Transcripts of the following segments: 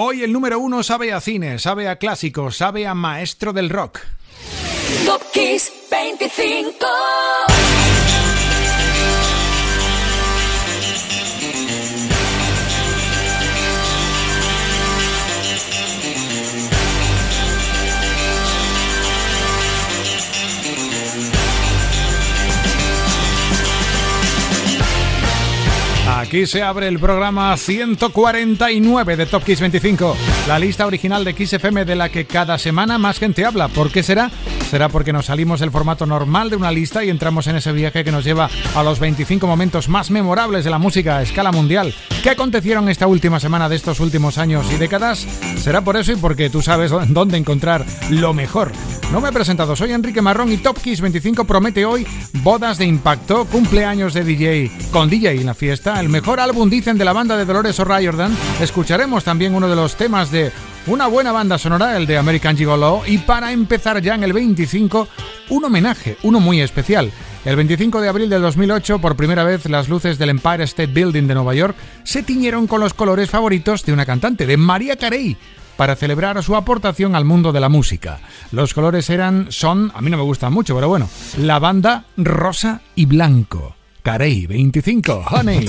Hoy el número uno sabe a cine, sabe a clásicos, sabe a maestro del rock. Top Kiss 25. Aquí se abre el programa 149 de Top Kiss 25, la lista original de Kiss FM de la que cada semana más gente habla. ¿Por qué será? Será porque nos salimos del formato normal de una lista y entramos en ese viaje que nos lleva a los 25 momentos más memorables de la música a escala mundial. ¿Qué acontecieron esta última semana de estos últimos años y décadas? Será por eso y porque tú sabes dónde encontrar lo mejor. No me he presentado, soy Enrique Marrón y Top Kiss 25 promete hoy bodas de impacto, cumpleaños de DJ con DJ en la fiesta, el mejor álbum dicen de la banda de Dolores O'Riordan. Escucharemos también uno de los temas de una buena banda sonora, el de American Gigolo, y para empezar ya en el 25, un homenaje, uno muy especial. El 25 de abril del 2008, por primera vez, las luces del Empire State Building de Nueva York se tiñeron con los colores favoritos de una cantante, de María Carey para celebrar su aportación al mundo de la música. Los colores eran, son, a mí no me gustan mucho, pero bueno, la banda rosa y blanco. Carey 25, Honey.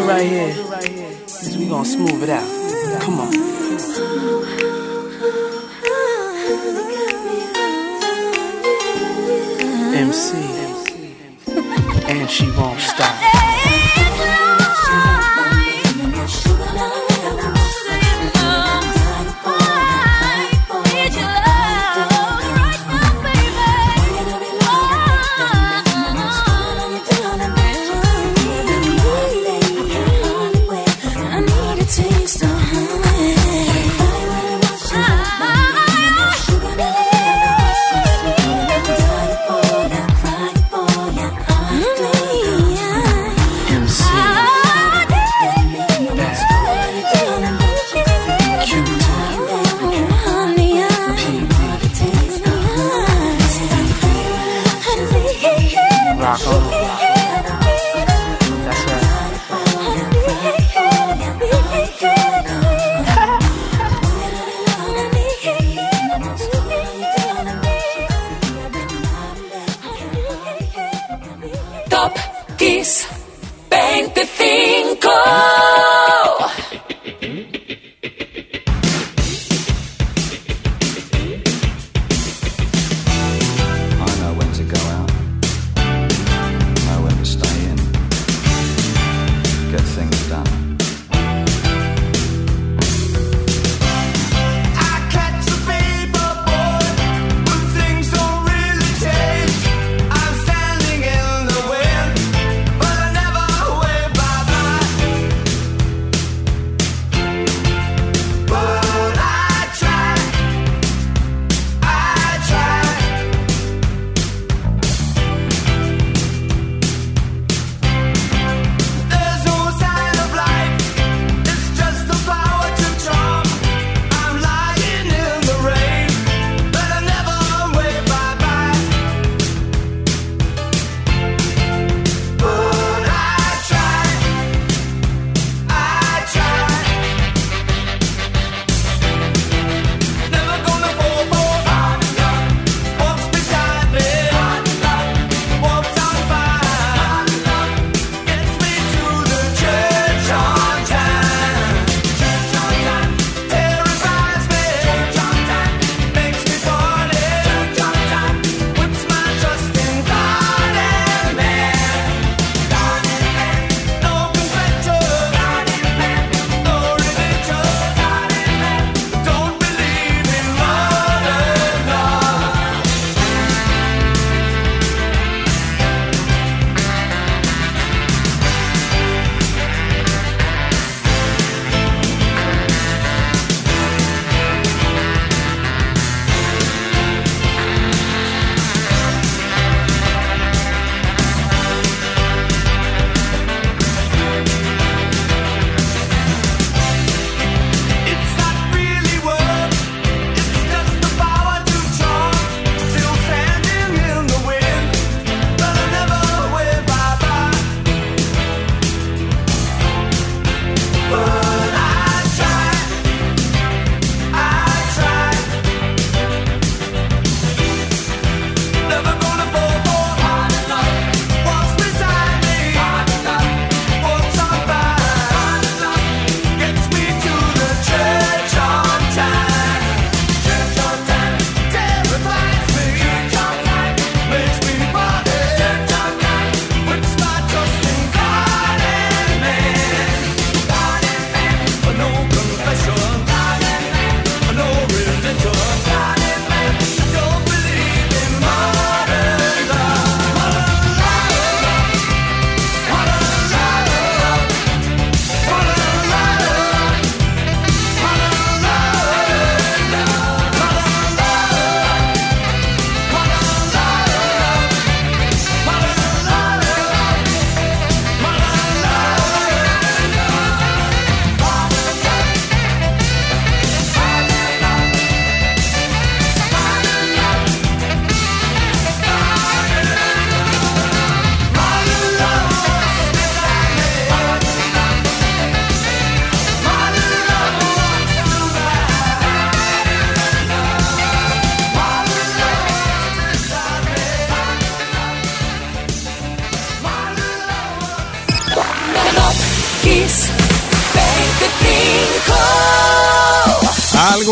Do right here is we gonna smooth it out. Come on. MC,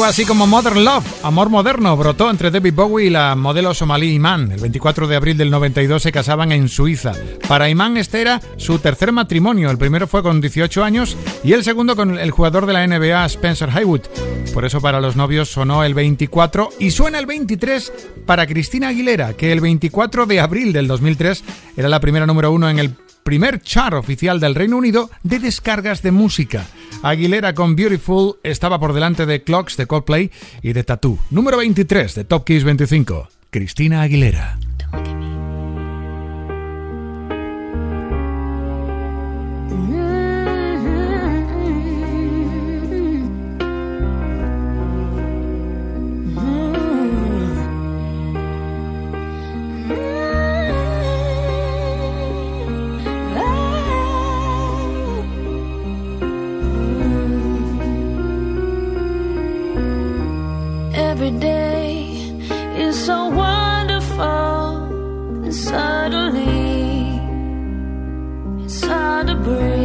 así como Modern Love, Amor Moderno, brotó entre David Bowie y la modelo somalí Iman. El 24 de abril del 92 se casaban en Suiza. Para Iman este era su tercer matrimonio. El primero fue con 18 años y el segundo con el jugador de la NBA Spencer Haywood. Por eso para los novios sonó el 24 y suena el 23 para Cristina Aguilera, que el 24 de abril del 2003 era la primera número uno en el primer chart oficial del Reino Unido de descargas de música. Aguilera con Beautiful estaba por delante de Clocks de Coldplay y de Tattoo. Número 23 de Top Kiss 25. Cristina Aguilera. hard to breathe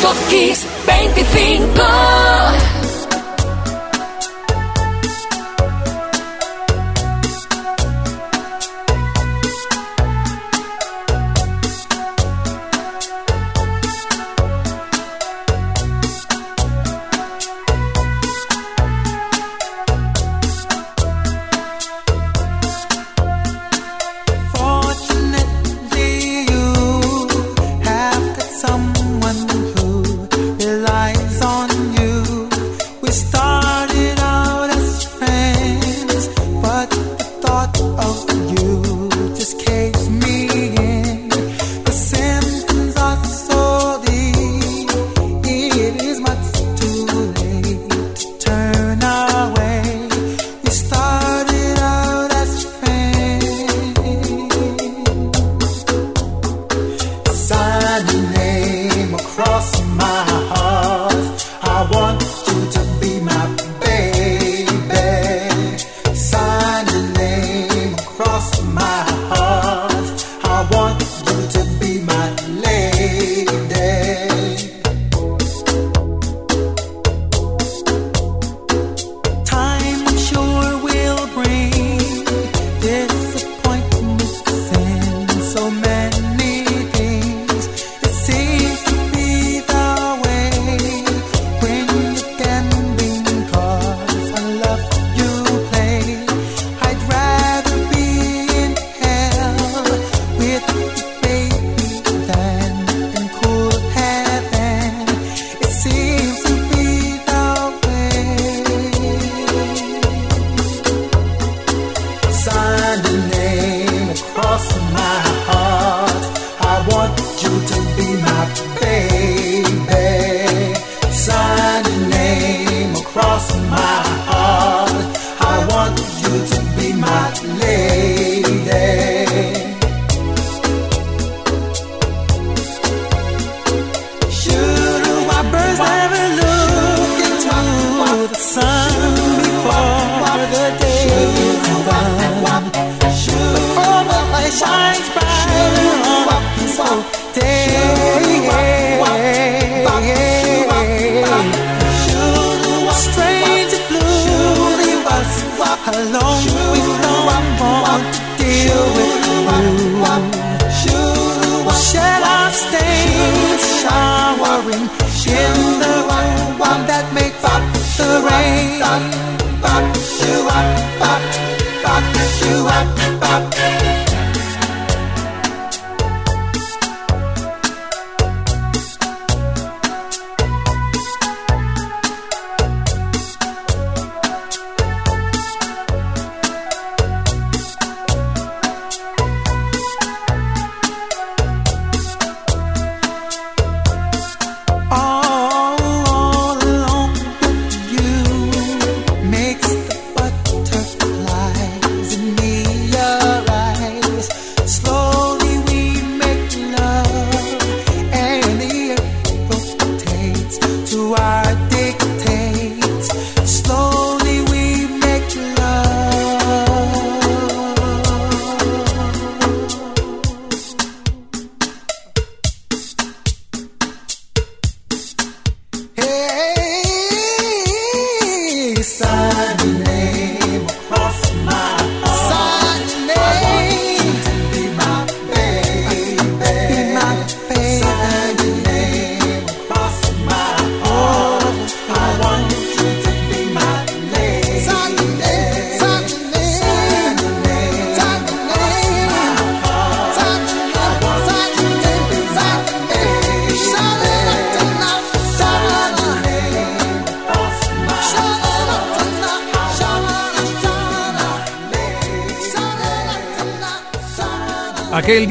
Kiss 25.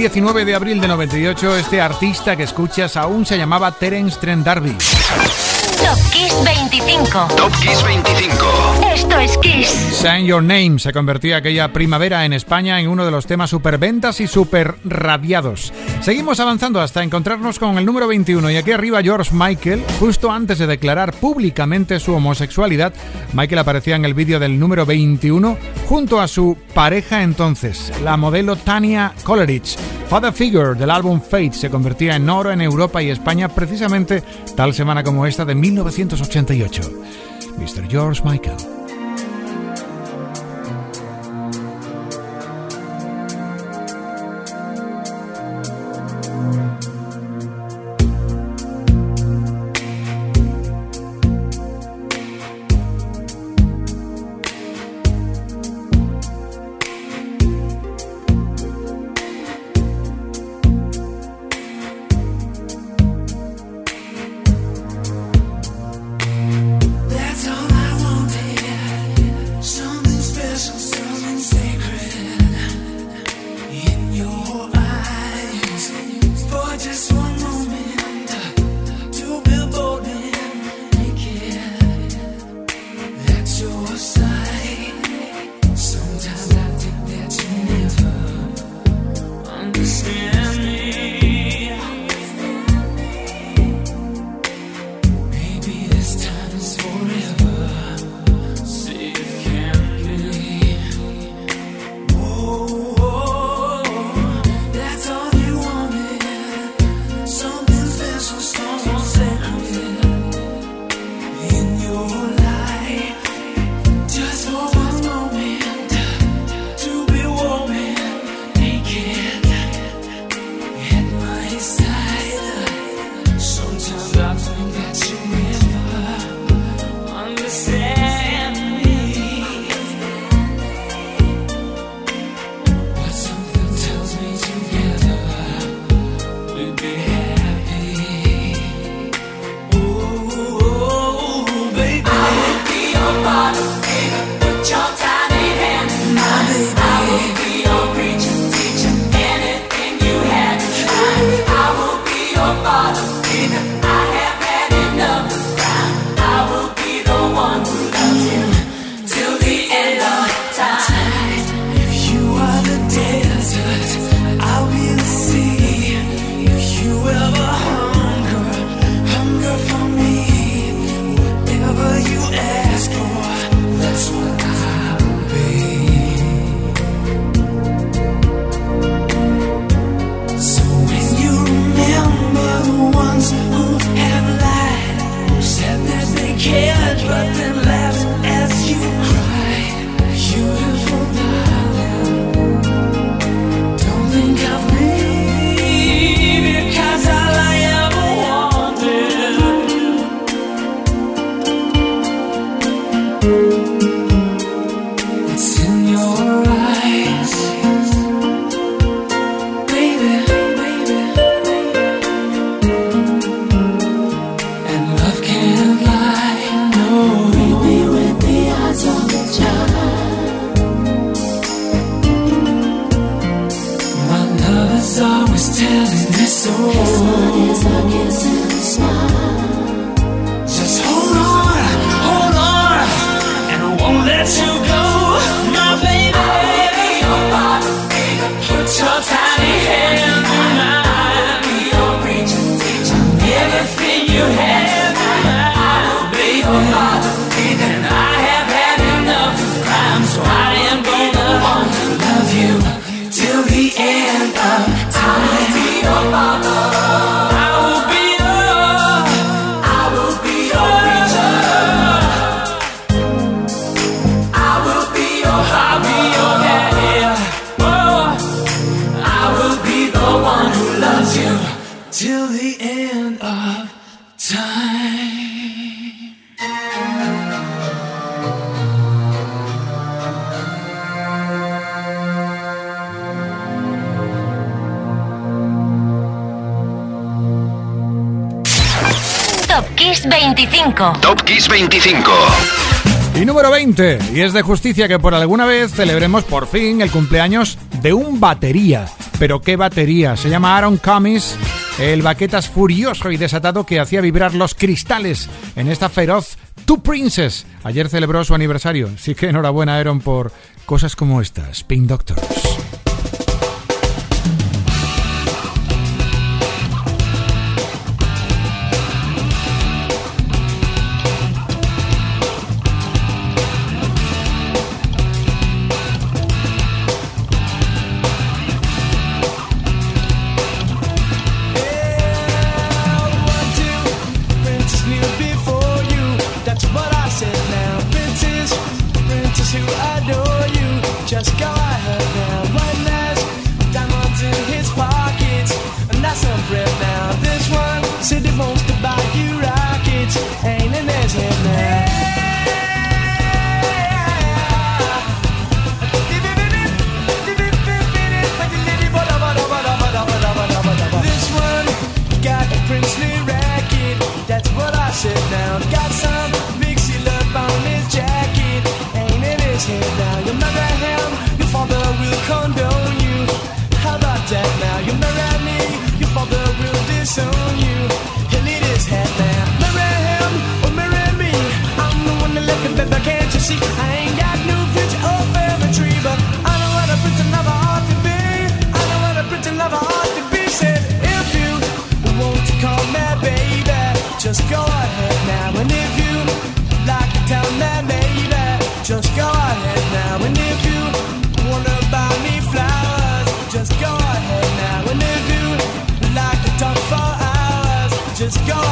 19 de abril de 98, este artista que escuchas aún se llamaba Terence Trent D'Arby. Top Kiss 25. Top Kiss 25. Esto es Kiss. Sign Your Name se convertía aquella primavera en España en uno de los temas superventas y super radiados. Seguimos avanzando hasta encontrarnos con el número 21 y aquí arriba George Michael, justo antes de declarar públicamente su homosexualidad, Michael aparecía en el vídeo del número 21 junto a su pareja entonces, la modelo Tania Coleridge. Father Figure del álbum Fate se convertía en oro en Europa y España precisamente tal semana como esta de 1988. Mr. George Michael. Y es de justicia que por alguna vez celebremos por fin el cumpleaños de un batería. Pero ¿qué batería? Se llama Aaron Cummings, el baquetas furioso y desatado que hacía vibrar los cristales en esta feroz Two Princess. Ayer celebró su aniversario, así que enhorabuena Aaron por cosas como estas, Pink Doctors. is gone.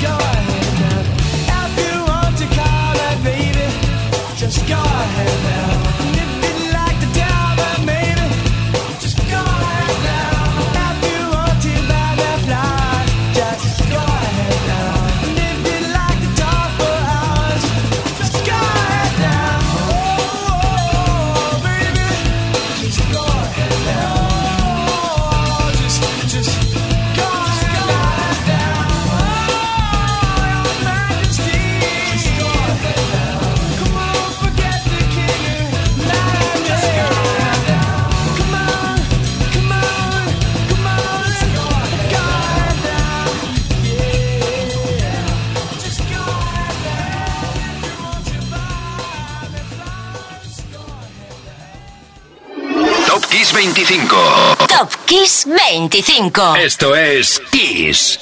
God. 25. Esto es Kiss.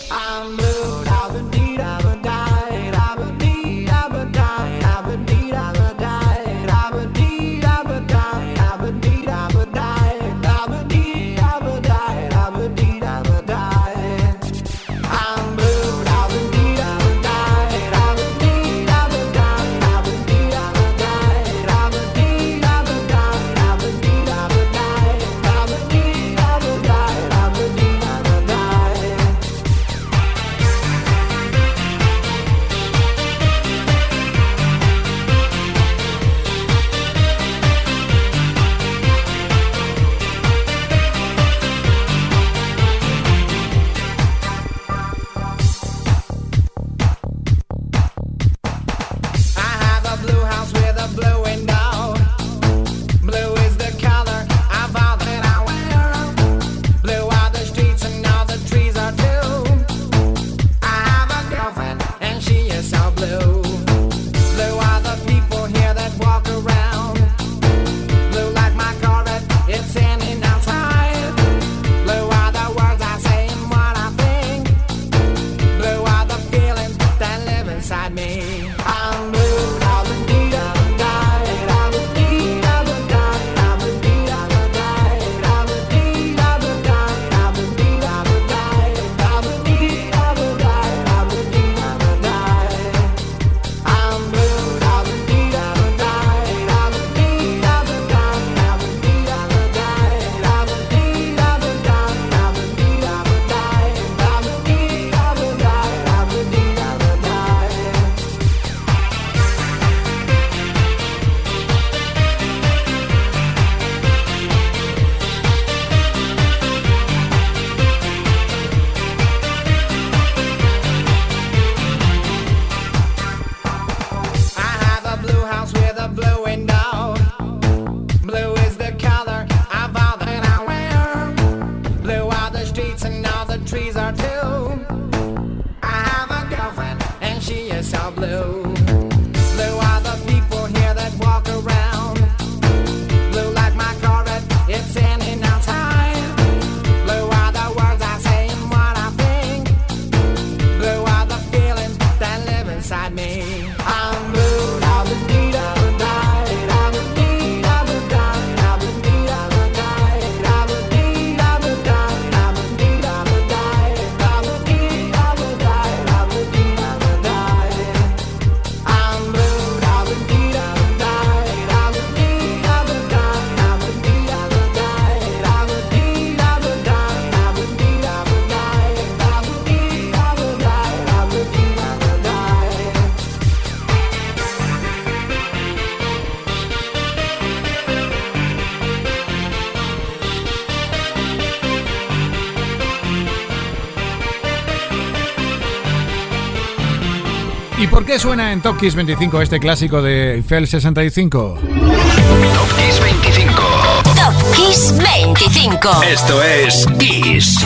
Suena en Top Kiss 25 este clásico de Eiffel 65? Top Kiss 25. Top Kiss 25. Esto es Kiss.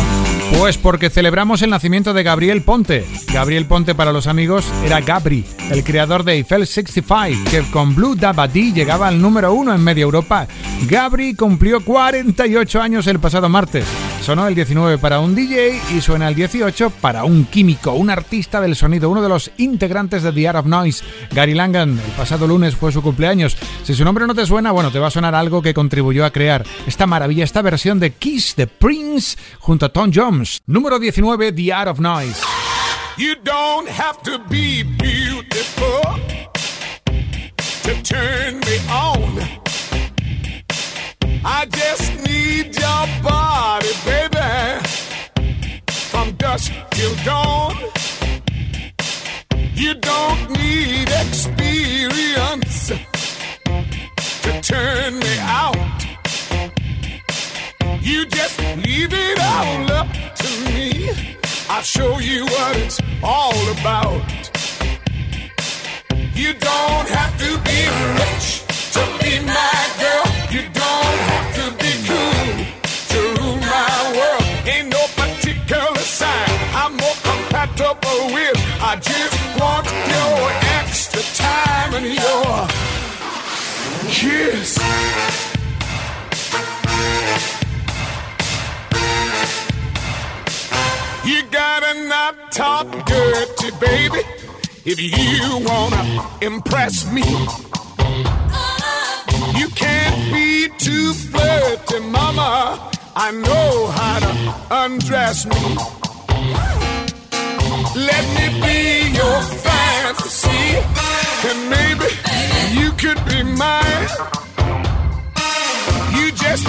Pues porque celebramos el nacimiento de Gabriel Ponte. Gabriel Ponte para los amigos era Gabri, el creador de Eiffel 65, que con Blue Dabadi llegaba al número uno en media Europa. Gabri cumplió 48 años el pasado martes. Sonó el 19 para un DJ y suena el 18 para un químico, un artista del sonido, uno de los integrantes de The Art of Noise, Gary Langan. El pasado lunes fue su cumpleaños. Si su nombre no te suena, bueno, te va a sonar algo que contribuyó a crear esta maravilla, esta versión de Kiss the Prince junto a Tom Jones. Número 19, The Art of Noise. You don't have to be beautiful to turn me on. I just need your body, baby, from dusk till dawn. You don't need experience to turn me out. You just leave it all up to me. I'll show you what it's all about. You don't have to be rich to be my girl. I just want your extra time and your kiss. You gotta not talk dirty, baby, if you wanna impress me. You can't be too flirty, mama. I know how to undress me. Let me be your fantasy, and maybe you could be mine. You just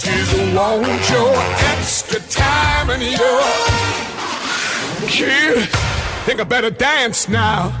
judges want your extra time and your kid. Think I better dance now.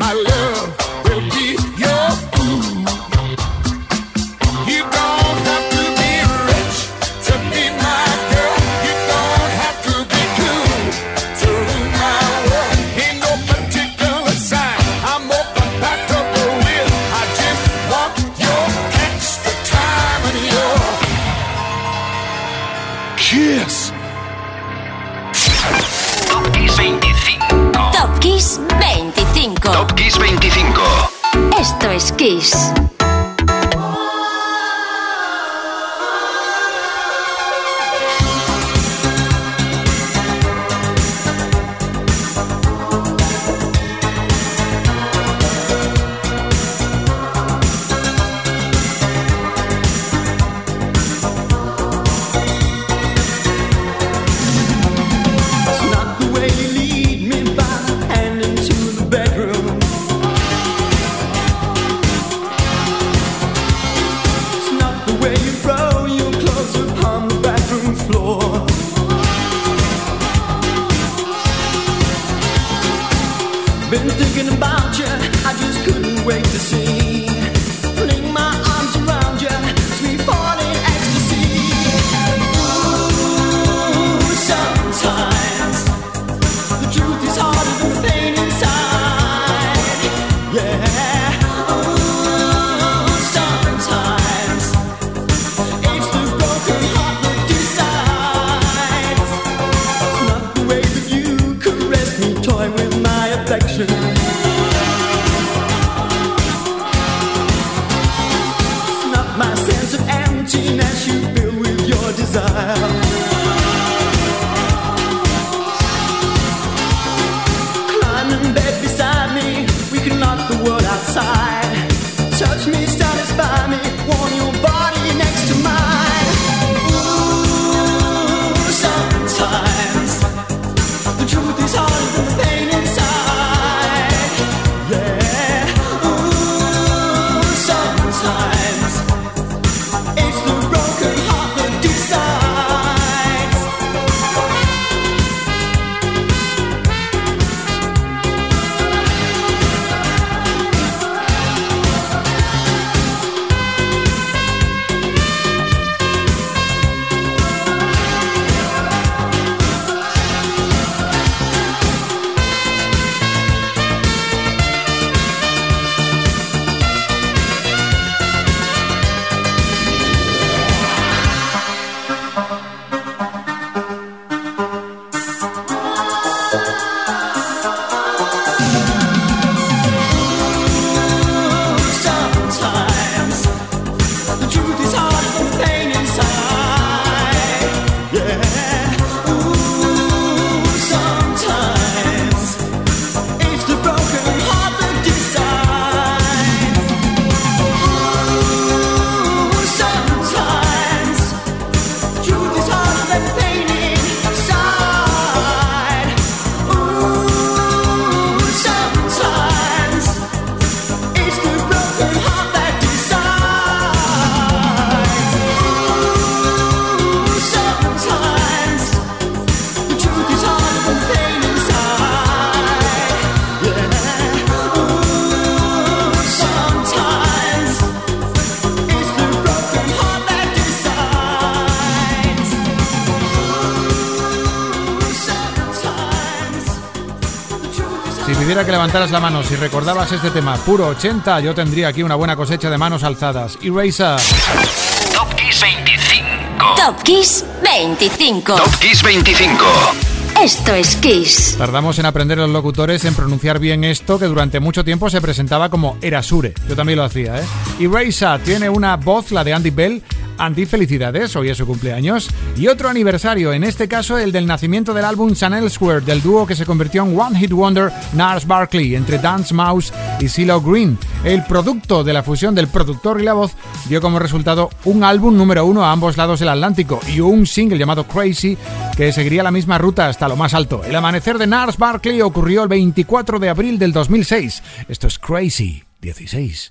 my love. Que levantaras la mano si recordabas este tema puro 80, yo tendría aquí una buena cosecha de manos alzadas. Eraser. Top Kiss 25. Top Kiss 25. Top Kiss 25. Esto es Kiss. Tardamos en aprender los locutores en pronunciar bien esto que durante mucho tiempo se presentaba como Erasure. Yo también lo hacía, ¿eh? Eraser tiene una voz, la de Andy Bell, Andy, felicidades, hoy es su cumpleaños. Y otro aniversario, en este caso el del nacimiento del álbum San Elsewhere, del dúo que se convirtió en One Hit Wonder Nars Barkley, entre Dance Mouse y CeeLo Green. El producto de la fusión del productor y la voz dio como resultado un álbum número uno a ambos lados del Atlántico y un single llamado Crazy que seguiría la misma ruta hasta lo más alto. El amanecer de Nars Barkley ocurrió el 24 de abril del 2006. Esto es Crazy 16.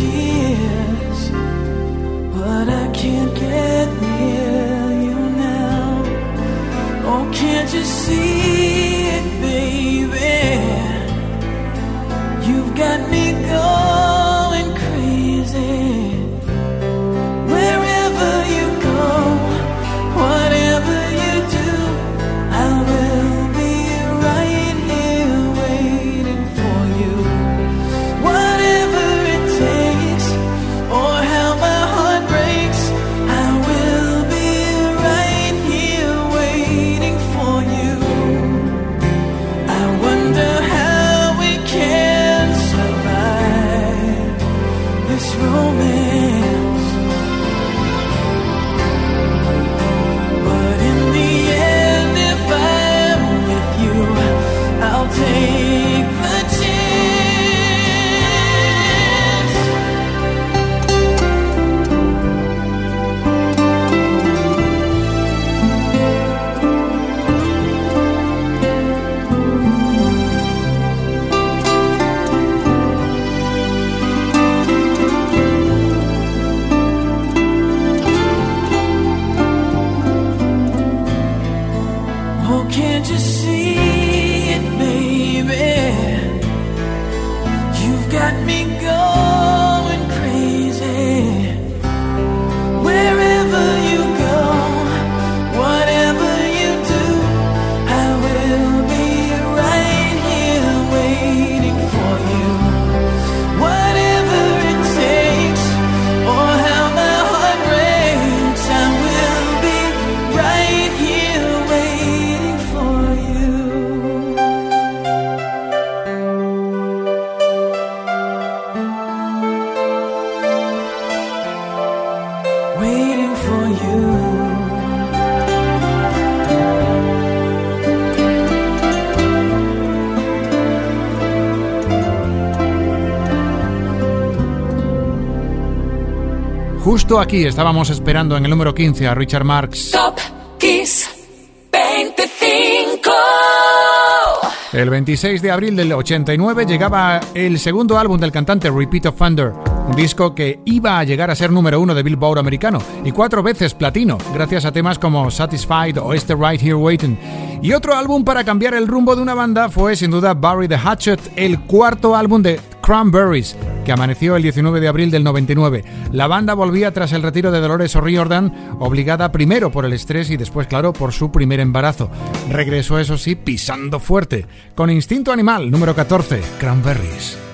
tears, but I can't get near you now. Oh, can't you see? Justo aquí estábamos esperando en el número 15 a Richard Marx. Top Kiss 25. El 26 de abril del 89 llegaba el segundo álbum del cantante Repeat of Thunder, un disco que iba a llegar a ser número uno de Billboard americano y cuatro veces platino, gracias a temas como Satisfied o Este Right Here Waiting. Y otro álbum para cambiar el rumbo de una banda fue sin duda Barry the Hatchet, el cuarto álbum de Cranberries, amaneció el 19 de abril del 99. La banda volvía tras el retiro de Dolores O'Riordan, obligada primero por el estrés y después, claro, por su primer embarazo. Regresó, eso sí, pisando fuerte, con Instinto Animal, número 14, Cranberries.